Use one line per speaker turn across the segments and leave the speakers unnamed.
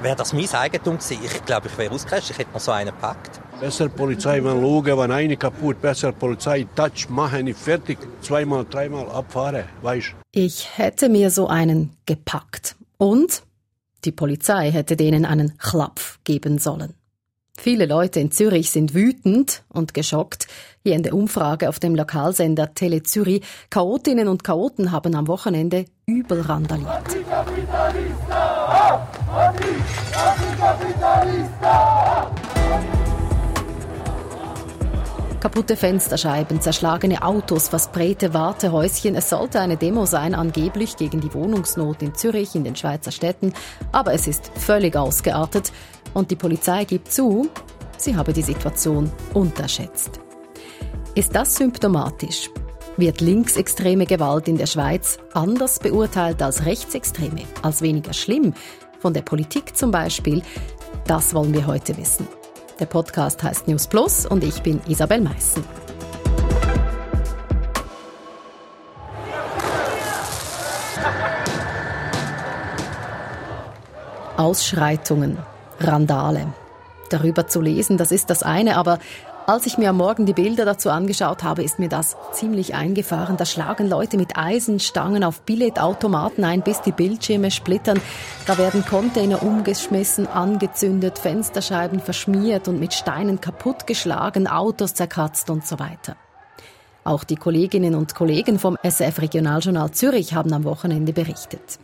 Wäre das mein Eigentum gewesen, ich glaube, ich wäre ausgerastet, ich hätte noch so einen gepackt.
Besser Polizei mal schauen, wenn eine kaputt, besser Polizei, touch, machen, nicht fertig, zweimal, dreimal abfahren, weißt
Ich hätte mir so einen gepackt. Und die Polizei hätte denen einen Klapf geben sollen. Viele Leute in Zürich sind wütend und geschockt. Hier in der Umfrage auf dem Lokalsender Tele Zürich. Chaotinnen und Chaoten haben am Wochenende übel randaliert. Kaputte Fensterscheiben, zerschlagene Autos, versprayte Wartehäuschen. Es sollte eine Demo sein, angeblich gegen die Wohnungsnot in Zürich, in den Schweizer Städten. Aber es ist völlig ausgeartet. Und die Polizei gibt zu, sie habe die Situation unterschätzt. Ist das symptomatisch? Wird linksextreme Gewalt in der Schweiz anders beurteilt als rechtsextreme, als weniger schlimm? Von der Politik zum Beispiel? Das wollen wir heute wissen. Der Podcast heißt News Plus und ich bin Isabel Meissen. Ausschreitungen, Randale. Darüber zu lesen, das ist das eine, aber als ich mir am Morgen die Bilder dazu angeschaut habe, ist mir das ziemlich eingefahren. Da schlagen Leute mit Eisenstangen auf Billetautomaten ein, bis die Bildschirme splittern. Da werden Container umgeschmissen, angezündet, Fensterscheiben verschmiert und mit Steinen kaputtgeschlagen, Autos zerkratzt und so weiter. Auch die Kolleginnen und Kollegen vom SF Regionaljournal Zürich haben am Wochenende berichtet.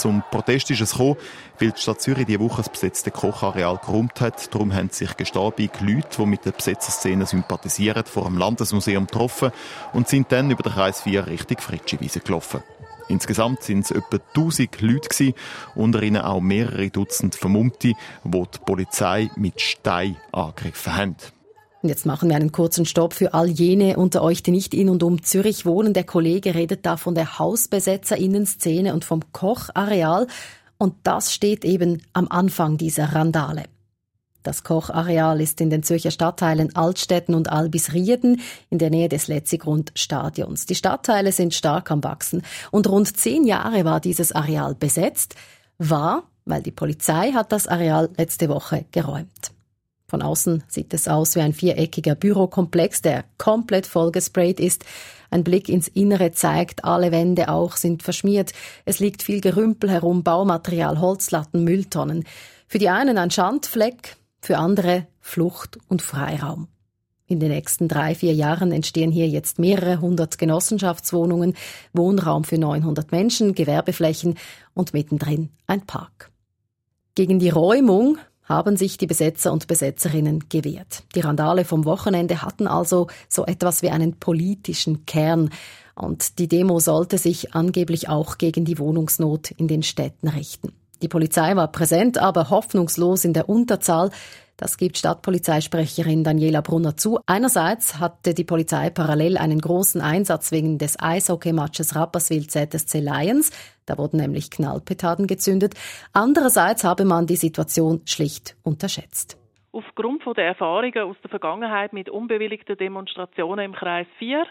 Zum Protest ist es gekommen, weil die Stadt Zürich diese Woche das besetzte Kochareal geräumt hat. Darum haben sich gestarbige Leute, die mit der Besetzerszene sympathisieren, vor dem Landesmuseum getroffen und sind dann über den Kreis 4 Richtung Fritschiwiese gelaufen. Insgesamt sind es etwa 1000 Leute gewesen, unter ihnen auch mehrere Dutzend Vermummte, die die Polizei mit Stein angegriffen haben.
Und jetzt machen wir einen kurzen Stopp für all jene unter euch, die nicht in und um Zürich wohnen. Der Kollege redet da von der Hausbesetzerinnenszene und vom Kochareal. Und das steht eben am Anfang dieser Randale. Das Kochareal ist in den Zürcher Stadtteilen Altstetten und Albisrieden in der Nähe des Letzigrund-Stadions. Die Stadtteile sind stark am Wachsen und rund zehn Jahre war dieses Areal besetzt, war, weil die Polizei hat das Areal letzte Woche geräumt. Von außen sieht es aus wie ein viereckiger Bürokomplex, der komplett vollgesprayt ist. Ein Blick ins Innere zeigt, alle Wände auch sind verschmiert. Es liegt viel Gerümpel herum, Baumaterial, Holzlatten, Mülltonnen. Für die einen ein Schandfleck, für andere Flucht und Freiraum. In den nächsten drei, vier Jahren entstehen hier jetzt mehrere hundert Genossenschaftswohnungen, Wohnraum für 900 Menschen, Gewerbeflächen und mittendrin ein Park. Gegen die Räumung haben sich die Besetzer und Besetzerinnen gewehrt. Die Randale vom Wochenende hatten also so etwas wie einen politischen Kern. Und die Demo sollte sich angeblich auch gegen die Wohnungsnot in den Städten richten. Die Polizei war präsent, aber hoffnungslos in der Unterzahl. Das gibt Stadtpolizeisprecherin Daniela Brunner zu. Einerseits hatte die Polizei parallel einen großen Einsatz wegen des Eishockeymatches Rapperswil ZSC Lions. Da wurden nämlich Knallpetarden gezündet. Andererseits habe man die Situation schlicht unterschätzt.
Aufgrund der Erfahrungen aus der Vergangenheit mit unbewilligten Demonstrationen im Kreis 4,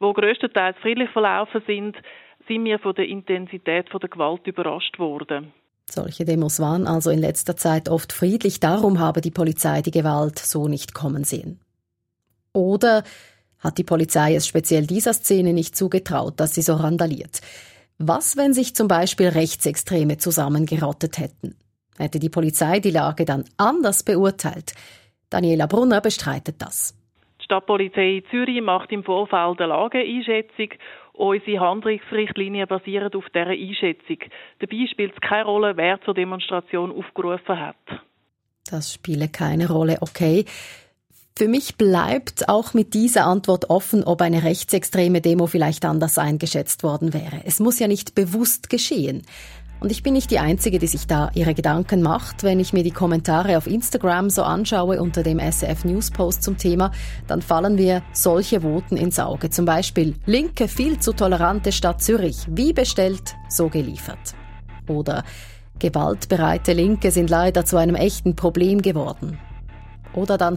wo größtenteils friedlich verlaufen sind, sind wir von der Intensität der Gewalt überrascht worden.
Solche Demos waren also in letzter Zeit oft friedlich, darum habe die Polizei die Gewalt so nicht kommen sehen. Oder hat die Polizei es speziell dieser Szene nicht zugetraut, dass sie so randaliert? Was, wenn sich zum Beispiel Rechtsextreme zusammengerottet hätten? Hätte die Polizei die Lage dann anders beurteilt? Daniela Brunner bestreitet das.
Stadtpolizei Zürich macht im Vorfeld eine Lageeinschätzung Unsere Handlungsrichtlinien basieren auf dieser Einschätzung. Dabei spielt es keine Rolle, wer zur Demonstration aufgerufen hat.
Das spiele keine Rolle, okay. Für mich bleibt auch mit dieser Antwort offen, ob eine rechtsextreme Demo vielleicht anders eingeschätzt worden wäre. Es muss ja nicht bewusst geschehen. Und ich bin nicht die Einzige, die sich da ihre Gedanken macht. Wenn ich mir die Kommentare auf Instagram so anschaue unter dem SRF News Post zum Thema, dann fallen mir solche Voten ins Auge. Zum Beispiel Linke viel zu tolerante Stadt Zürich. Wie bestellt, so geliefert. Oder gewaltbereite Linke sind leider zu einem echten Problem geworden. Oder dann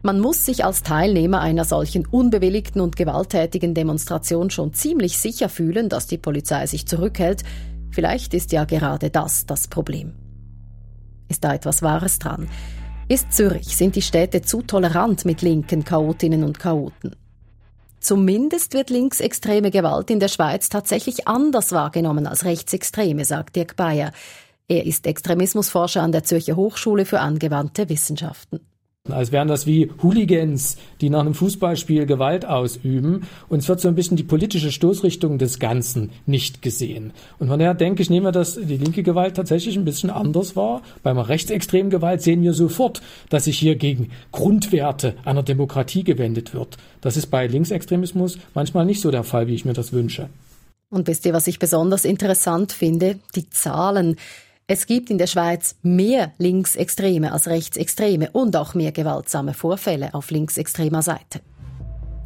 man muss sich als Teilnehmer einer solchen unbewilligten und gewalttätigen Demonstration schon ziemlich sicher fühlen, dass die Polizei sich zurückhält, Vielleicht ist ja gerade das das Problem. Ist da etwas Wahres dran? Ist Zürich, sind die Städte zu tolerant mit linken Chaotinnen und Chaoten? Zumindest wird linksextreme Gewalt in der Schweiz tatsächlich anders wahrgenommen als rechtsextreme, sagt Dirk Bayer. Er ist Extremismusforscher an der Zürcher Hochschule für angewandte Wissenschaften.
Als wären das wie Hooligans, die nach einem Fußballspiel Gewalt ausüben. Und es wird so ein bisschen die politische Stoßrichtung des Ganzen nicht gesehen. Und von daher denke ich, nehmen wir das, die linke Gewalt tatsächlich ein bisschen anders wahr. Bei einer rechtsextremen Gewalt sehen wir sofort, dass sich hier gegen Grundwerte einer Demokratie gewendet wird. Das ist bei Linksextremismus manchmal nicht so der Fall, wie ich mir das wünsche.
Und wisst ihr, was ich besonders interessant finde? Die Zahlen. Es gibt in der Schweiz mehr Linksextreme als Rechtsextreme und auch mehr gewaltsame Vorfälle auf linksextremer Seite.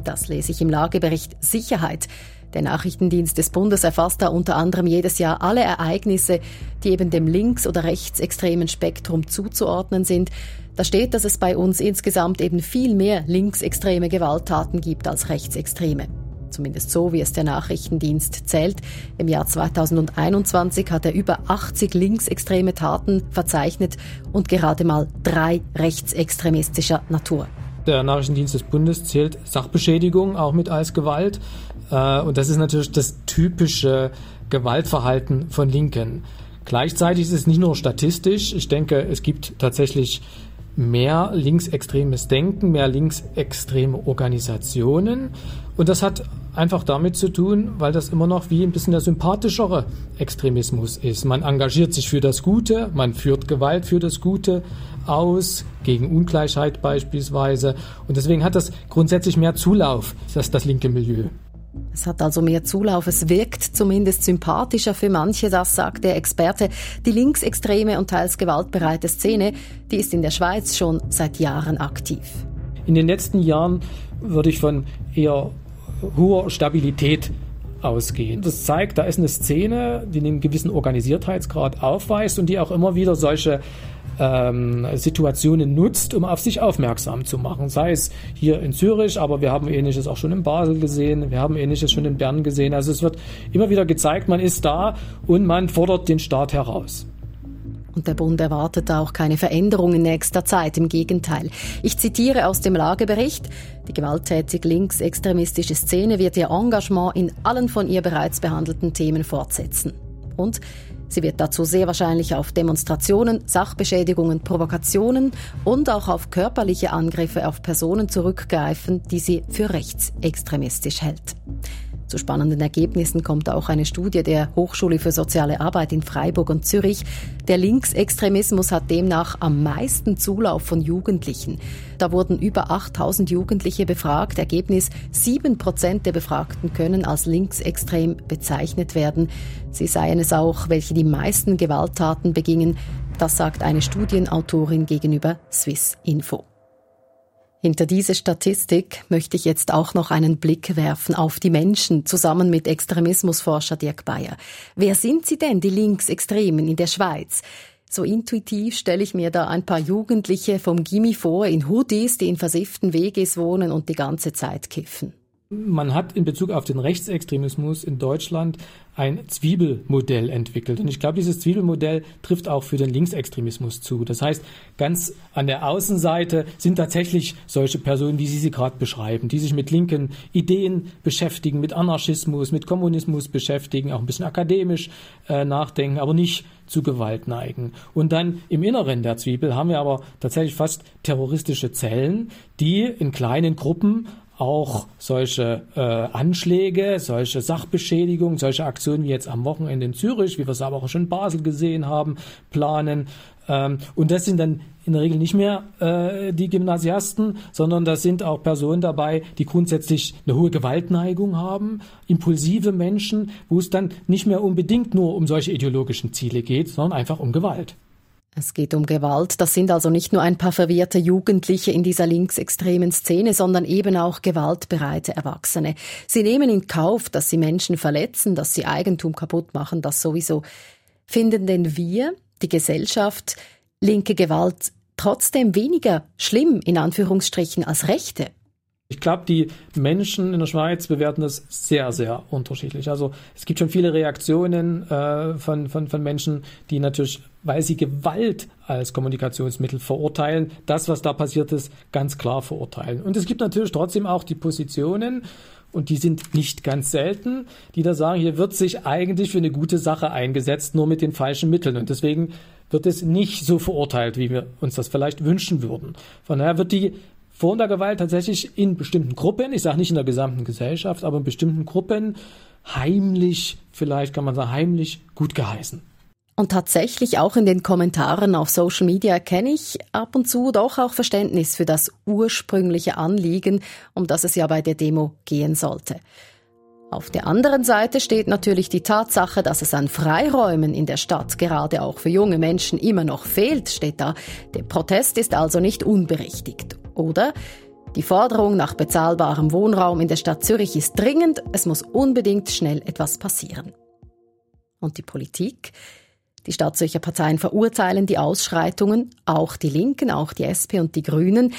Das lese ich im Lagebericht Sicherheit. Der Nachrichtendienst des Bundes erfasst da unter anderem jedes Jahr alle Ereignisse, die eben dem links- oder rechtsextremen Spektrum zuzuordnen sind. Da steht, dass es bei uns insgesamt eben viel mehr linksextreme Gewalttaten gibt als rechtsextreme zumindest so, wie es der Nachrichtendienst zählt. Im Jahr 2021 hat er über 80 linksextreme Taten verzeichnet und gerade mal drei rechtsextremistischer Natur.
Der Nachrichtendienst des Bundes zählt Sachbeschädigung auch mit als Gewalt. Äh, und das ist natürlich das typische Gewaltverhalten von Linken. Gleichzeitig ist es nicht nur statistisch. Ich denke, es gibt tatsächlich mehr linksextremes Denken, mehr linksextreme Organisationen. Und das hat einfach damit zu tun, weil das immer noch wie ein bisschen der sympathischere Extremismus ist. Man engagiert sich für das Gute, man führt Gewalt für das Gute aus, gegen Ungleichheit beispielsweise. Und deswegen hat das grundsätzlich mehr Zulauf, das, das linke Milieu.
Es hat also mehr Zulauf, es wirkt zumindest sympathischer für manche, das sagt der Experte. Die linksextreme und teils gewaltbereite Szene, die ist in der Schweiz schon seit Jahren aktiv.
In den letzten Jahren würde ich von eher hoher Stabilität ausgehen. Das zeigt, da ist eine Szene, die einen gewissen Organisiertheitsgrad aufweist und die auch immer wieder solche ähm, Situationen nutzt, um auf sich aufmerksam zu machen. Sei es hier in Zürich, aber wir haben Ähnliches auch schon in Basel gesehen, wir haben Ähnliches schon in Bern gesehen. Also es wird immer wieder gezeigt, man ist da und man fordert den Staat heraus.
Und der Bund erwartet auch keine Veränderung in nächster Zeit. Im Gegenteil. Ich zitiere aus dem Lagebericht. Die gewalttätig linksextremistische Szene wird ihr Engagement in allen von ihr bereits behandelten Themen fortsetzen. Und Sie wird dazu sehr wahrscheinlich auf Demonstrationen, Sachbeschädigungen, Provokationen und auch auf körperliche Angriffe auf Personen zurückgreifen, die sie für rechtsextremistisch hält. Zu spannenden Ergebnissen kommt auch eine Studie der Hochschule für soziale Arbeit in Freiburg und Zürich. Der Linksextremismus hat demnach am meisten Zulauf von Jugendlichen. Da wurden über 8000 Jugendliche befragt. Ergebnis, sieben Prozent der Befragten können als linksextrem bezeichnet werden. Sie seien es auch, welche die meisten Gewalttaten begingen. Das sagt eine Studienautorin gegenüber Swiss Info. Hinter diese Statistik möchte ich jetzt auch noch einen Blick werfen auf die Menschen zusammen mit Extremismusforscher Dirk Bayer. Wer sind sie denn, die Linksextremen in der Schweiz? So intuitiv stelle ich mir da ein paar Jugendliche vom Gimmi vor in Hoodies, die in versifften WGs wohnen und die ganze Zeit kiffen.
Man hat in Bezug auf den Rechtsextremismus in Deutschland ein Zwiebelmodell entwickelt. Und ich glaube, dieses Zwiebelmodell trifft auch für den Linksextremismus zu. Das heißt, ganz an der Außenseite sind tatsächlich solche Personen, wie Sie sie gerade beschreiben, die sich mit linken Ideen beschäftigen, mit Anarchismus, mit Kommunismus beschäftigen, auch ein bisschen akademisch äh, nachdenken, aber nicht zu Gewalt neigen. Und dann im Inneren der Zwiebel haben wir aber tatsächlich fast terroristische Zellen, die in kleinen Gruppen auch solche äh, Anschläge, solche Sachbeschädigungen, solche Aktionen wie jetzt am Wochenende in Zürich, wie wir es aber auch schon in Basel gesehen haben, planen. Ähm, und das sind dann in der Regel nicht mehr äh, die Gymnasiasten, sondern das sind auch Personen dabei, die grundsätzlich eine hohe Gewaltneigung haben, impulsive Menschen, wo es dann nicht mehr unbedingt nur um solche ideologischen Ziele geht, sondern einfach um Gewalt.
Es geht um Gewalt. Das sind also nicht nur ein paar verwirrte Jugendliche in dieser linksextremen Szene, sondern eben auch gewaltbereite Erwachsene. Sie nehmen in Kauf, dass sie Menschen verletzen, dass sie Eigentum kaputt machen, das sowieso. Finden denn wir, die Gesellschaft, linke Gewalt trotzdem weniger schlimm in Anführungsstrichen als rechte?
Ich glaube, die Menschen in der Schweiz bewerten das sehr, sehr unterschiedlich. Also es gibt schon viele Reaktionen äh, von, von, von Menschen, die natürlich weil sie Gewalt als Kommunikationsmittel verurteilen, das, was da passiert ist, ganz klar verurteilen. Und es gibt natürlich trotzdem auch die Positionen, und die sind nicht ganz selten, die da sagen, hier wird sich eigentlich für eine gute Sache eingesetzt, nur mit den falschen Mitteln. Und deswegen wird es nicht so verurteilt, wie wir uns das vielleicht wünschen würden. Von daher wird die Form der Gewalt tatsächlich in bestimmten Gruppen, ich sage nicht in der gesamten Gesellschaft, aber in bestimmten Gruppen heimlich, vielleicht kann man sagen, heimlich gut geheißen.
Und tatsächlich auch in den Kommentaren auf Social Media erkenne ich ab und zu doch auch Verständnis für das ursprüngliche Anliegen, um das es ja bei der Demo gehen sollte. Auf der anderen Seite steht natürlich die Tatsache, dass es an Freiräumen in der Stadt gerade auch für junge Menschen immer noch fehlt, steht da. Der Protest ist also nicht unberechtigt. Oder die Forderung nach bezahlbarem Wohnraum in der Stadt Zürich ist dringend, es muss unbedingt schnell etwas passieren. Und die Politik? Die Stadtzürcher Parteien verurteilen die Ausschreitungen, auch die Linken, auch die SP und die Grünen.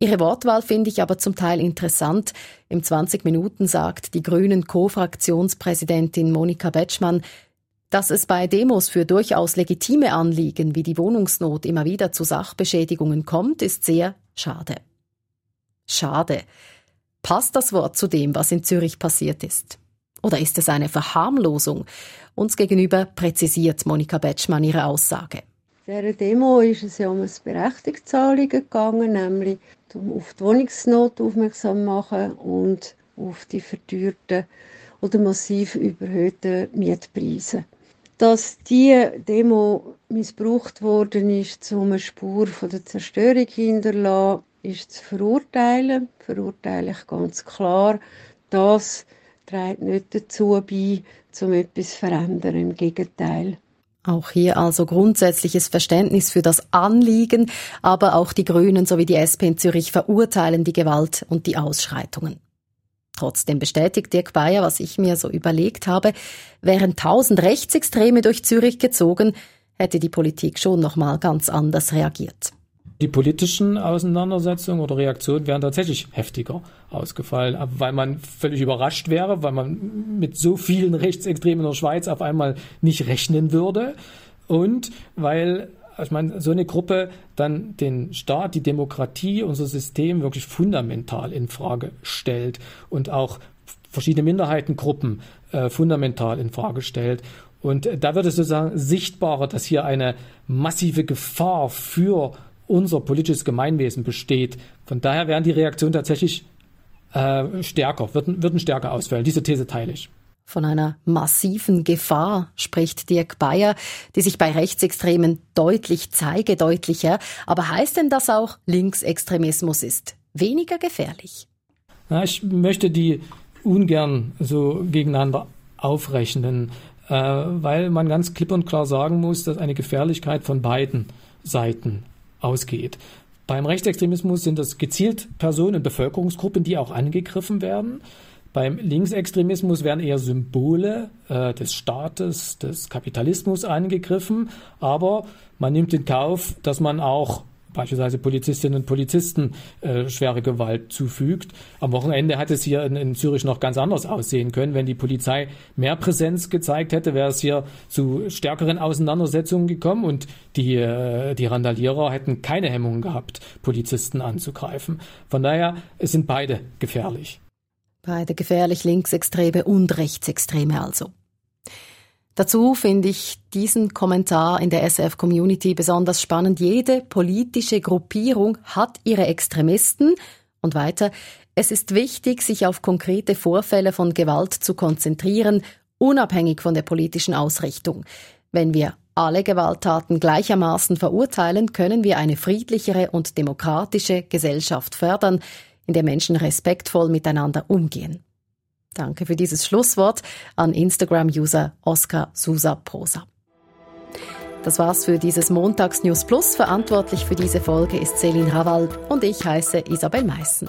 Ihre Wortwahl finde ich aber zum Teil interessant. Im 20 Minuten sagt die Grünen Co-Fraktionspräsidentin Monika Betschmann, dass es bei Demos für durchaus legitime Anliegen wie die Wohnungsnot immer wieder zu Sachbeschädigungen kommt, ist sehr schade. Schade. Passt das Wort zu dem, was in Zürich passiert ist? Oder ist es eine Verharmlosung? Uns gegenüber präzisiert Monika Betschmann ihre Aussage.
Dieser Demo ist es ja um ein Berechtigungsanliegen gegangen, nämlich um auf die Wohnungsnot aufmerksam machen und auf die verteuerten oder massiv überhöhten Mietpreise. Dass diese Demo missbraucht worden ist, um eine Spur von der Zerstörung hinterlassen, ist zu verurteilen. Verurteile ich ganz klar. Das trägt nicht dazu bei, um etwas zu verändern. Im Gegenteil.
Auch hier also grundsätzliches Verständnis für das Anliegen, aber auch die Grünen sowie die SP in Zürich verurteilen die Gewalt und die Ausschreitungen. Trotzdem bestätigt Dirk Bayer, was ich mir so überlegt habe, wären tausend Rechtsextreme durch Zürich gezogen, hätte die Politik schon noch mal ganz anders reagiert.
Die politischen Auseinandersetzungen oder Reaktionen wären tatsächlich heftiger ausgefallen, weil man völlig überrascht wäre, weil man mit so vielen Rechtsextremen in der Schweiz auf einmal nicht rechnen würde und weil ich meine, so eine Gruppe dann den Staat, die Demokratie, unser System wirklich fundamental in Frage stellt und auch verschiedene Minderheitengruppen äh, fundamental in Frage stellt. Und da wird es sozusagen sichtbarer, dass hier eine massive Gefahr für unser politisches Gemeinwesen besteht. Von daher wären die Reaktionen tatsächlich äh, stärker, würden, würden stärker ausfallen. Diese These teile ich.
Von einer massiven Gefahr spricht Dirk Bayer, die sich bei Rechtsextremen deutlich zeige, deutlicher. Aber heißt denn das auch, Linksextremismus ist weniger gefährlich?
Na, ich möchte die ungern so gegeneinander aufrechnen, äh, weil man ganz klipp und klar sagen muss, dass eine Gefährlichkeit von beiden Seiten ausgeht. Beim Rechtsextremismus sind das gezielt Personen, Bevölkerungsgruppen, die auch angegriffen werden. Beim Linksextremismus werden eher Symbole äh, des Staates, des Kapitalismus angegriffen, aber man nimmt in Kauf, dass man auch beispielsweise Polizistinnen und Polizisten äh, schwere Gewalt zufügt. Am Wochenende hat es hier in, in, Zürich noch ganz anders aussehen können. Wenn die Polizei mehr Präsenz gezeigt hätte, wäre es hier zu stärkeren Auseinandersetzungen gekommen und die, äh, die Randalierer hätten keine Hemmungen gehabt, Polizisten anzugreifen. Von daher, es sind beide gefährlich.
Beide gefährlich, Linksextreme und Rechtsextreme also. Dazu finde ich diesen Kommentar in der SF-Community besonders spannend. Jede politische Gruppierung hat ihre Extremisten. Und weiter, es ist wichtig, sich auf konkrete Vorfälle von Gewalt zu konzentrieren, unabhängig von der politischen Ausrichtung. Wenn wir alle Gewalttaten gleichermaßen verurteilen, können wir eine friedlichere und demokratische Gesellschaft fördern, in der Menschen respektvoll miteinander umgehen. Danke für dieses Schlusswort an Instagram-User Oscar Susa Prosa. Das war's für dieses Montags News Plus. Verantwortlich für diese Folge ist Céline Raval und ich heiße Isabel Meissen.